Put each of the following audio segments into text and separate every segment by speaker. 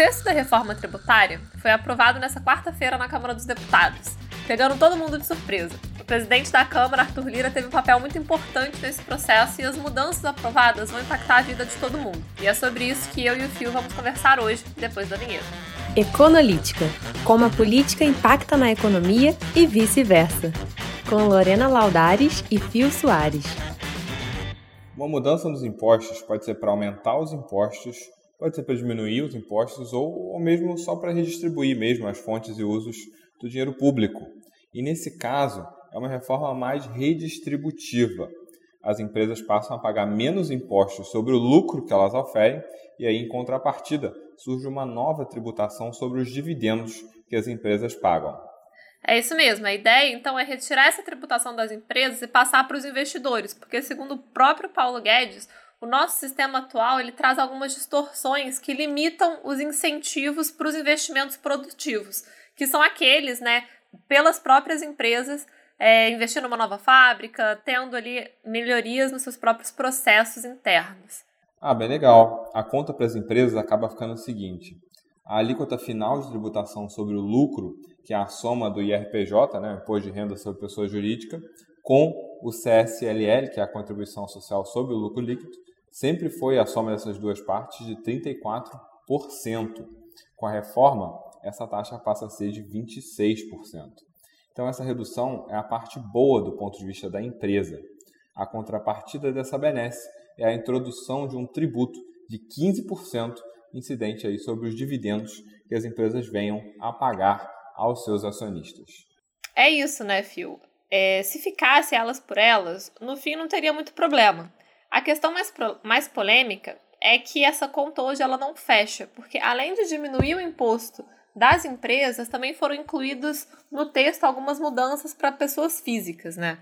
Speaker 1: texto da reforma tributária foi aprovado nessa quarta-feira na Câmara dos Deputados, pegando todo mundo de surpresa. O presidente da Câmara, Arthur Lira, teve um papel muito importante nesse processo e as mudanças aprovadas vão impactar a vida de todo mundo. E é sobre isso que eu e o Fio vamos conversar hoje, depois da vinheta.
Speaker 2: Econolítica como a política impacta na economia e vice-versa. Com Lorena Laudares e Fio Soares.
Speaker 3: Uma mudança nos impostos pode ser para aumentar os impostos, pode ser para diminuir os impostos ou, ou mesmo só para redistribuir mesmo as fontes e usos do dinheiro público. E nesse caso, é uma reforma mais redistributiva. As empresas passam a pagar menos impostos sobre o lucro que elas oferem e aí, em contrapartida, surge uma nova tributação sobre os dividendos que as empresas pagam.
Speaker 1: É isso mesmo. A ideia, então, é retirar essa tributação das empresas e passar para os investidores, porque, segundo o próprio Paulo Guedes, o nosso sistema atual ele traz algumas distorções que limitam os incentivos para os investimentos produtivos, que são aqueles, né, pelas próprias empresas é, investindo numa nova fábrica, tendo ali melhorias nos seus próprios processos internos.
Speaker 3: Ah, bem legal. A conta para as empresas acaba ficando o seguinte: a alíquota final de tributação sobre o lucro, que é a soma do IRPJ, né, Imposto de Renda sobre Pessoa Jurídica, com o CSLL, que é a Contribuição Social sobre o Lucro Líquido, sempre foi a soma dessas duas partes de 34%. Com a reforma, essa taxa passa a ser de 26%. Então, essa redução é a parte boa do ponto de vista da empresa. A contrapartida dessa benesse é a introdução de um tributo de 15% incidente aí sobre os dividendos que as empresas venham a pagar aos seus acionistas.
Speaker 1: É isso, né, Phil? É, se ficasse elas por elas, no fim não teria muito problema. A questão mais, mais polêmica é que essa conta hoje ela não fecha, porque além de diminuir o imposto das empresas, também foram incluídos no texto algumas mudanças para pessoas físicas, né?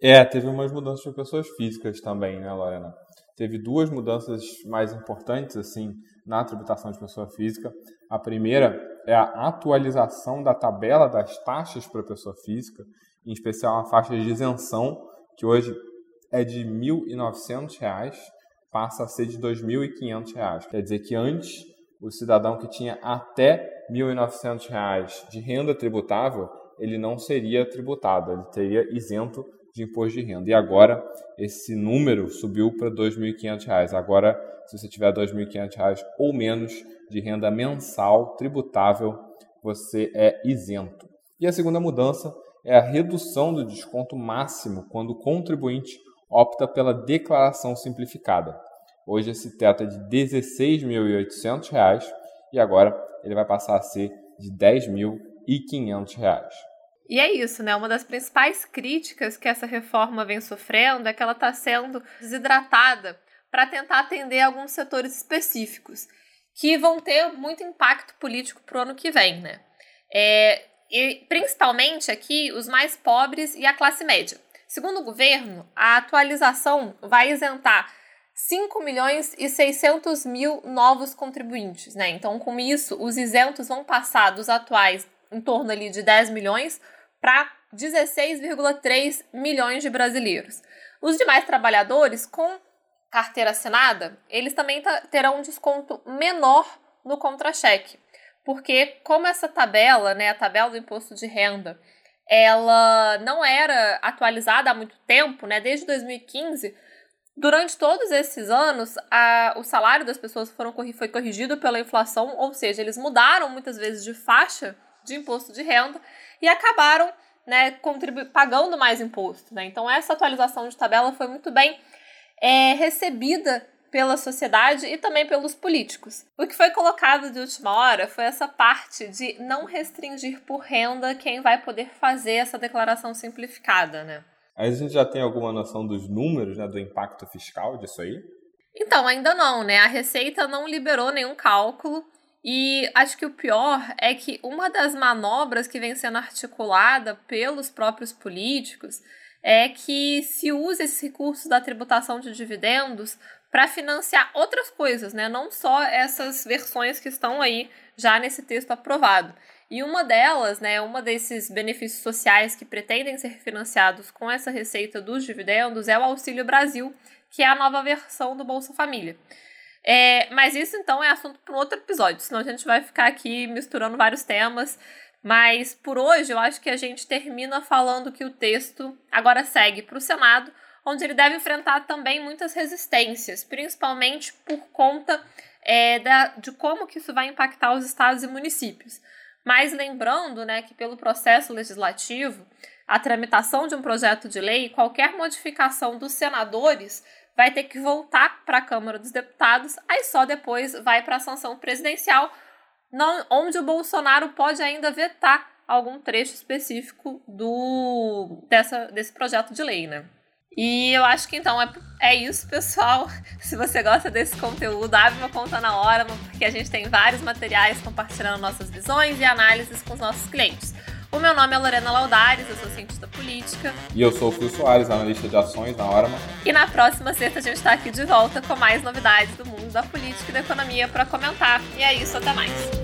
Speaker 3: É, teve umas mudanças para pessoas físicas também, né, Lorena? teve duas mudanças mais importantes assim na tributação de pessoa física. A primeira é a atualização da tabela das taxas para pessoa física, em especial a faixa de isenção, que hoje é de R$ 1.900, passa a ser de R$ 2.500. Quer dizer que antes o cidadão que tinha até R$ 1.900 de renda tributável, ele não seria tributado, ele teria isento de imposto de renda. E agora esse número subiu para R$ 2.500. Agora, se você tiver R$ 2.500 ou menos de renda mensal tributável, você é isento. E a segunda mudança é a redução do desconto máximo quando o contribuinte opta pela declaração simplificada. Hoje esse teto é de R$ 16.800 e agora ele vai passar a ser de R$ 10.500.
Speaker 1: E é isso, né? Uma das principais críticas que essa reforma vem sofrendo é que ela está sendo desidratada para tentar atender alguns setores específicos que vão ter muito impacto político para o ano que vem, né? É, e principalmente aqui os mais pobres e a classe média. Segundo o governo, a atualização vai isentar 5 milhões e 600 mil novos contribuintes, né? Então, com isso, os isentos vão passar dos atuais em torno ali de 10 milhões para 16,3 milhões de brasileiros. Os demais trabalhadores com carteira assinada, eles também terão um desconto menor no contra-cheque, porque como essa tabela, né, a tabela do imposto de renda, ela não era atualizada há muito tempo, né, desde 2015, durante todos esses anos, a, o salário das pessoas foram, foi corrigido pela inflação, ou seja, eles mudaram muitas vezes de faixa de imposto de renda e acabaram né, pagando mais imposto. Né? Então, essa atualização de tabela foi muito bem é, recebida pela sociedade e também pelos políticos. O que foi colocado de última hora foi essa parte de não restringir por renda quem vai poder fazer essa declaração simplificada, né?
Speaker 3: Aí a gente já tem alguma noção dos números, né, do impacto fiscal disso aí?
Speaker 1: Então, ainda não, né? A Receita não liberou nenhum cálculo e acho que o pior é que uma das manobras que vem sendo articulada pelos próprios políticos é que se use esses recursos da tributação de dividendos para financiar outras coisas, né? Não só essas versões que estão aí já nesse texto aprovado. E uma delas, né, uma desses benefícios sociais que pretendem ser financiados com essa receita dos dividendos é o Auxílio Brasil, que é a nova versão do Bolsa Família. É, mas isso então é assunto para um outro episódio, senão a gente vai ficar aqui misturando vários temas. Mas por hoje eu acho que a gente termina falando que o texto agora segue para o Senado, onde ele deve enfrentar também muitas resistências, principalmente por conta é, da, de como que isso vai impactar os estados e municípios. Mas lembrando né, que pelo processo legislativo, a tramitação de um projeto de lei, qualquer modificação dos senadores vai ter que voltar para a Câmara dos Deputados, aí só depois vai para a sanção presidencial, não, onde o Bolsonaro pode ainda vetar algum trecho específico do dessa, desse projeto de lei, né? E eu acho que então é, é isso, pessoal. Se você gosta desse conteúdo, abre uma conta na hora, porque a gente tem vários materiais compartilhando nossas visões e análises com os nossos clientes. O meu nome é Lorena Laudares, eu sou cientista política.
Speaker 3: E eu sou o Fio Soares, analista de ações na Orma.
Speaker 1: E na próxima sexta a gente está aqui de volta com mais novidades do mundo da política e da economia para comentar. E é isso, até mais.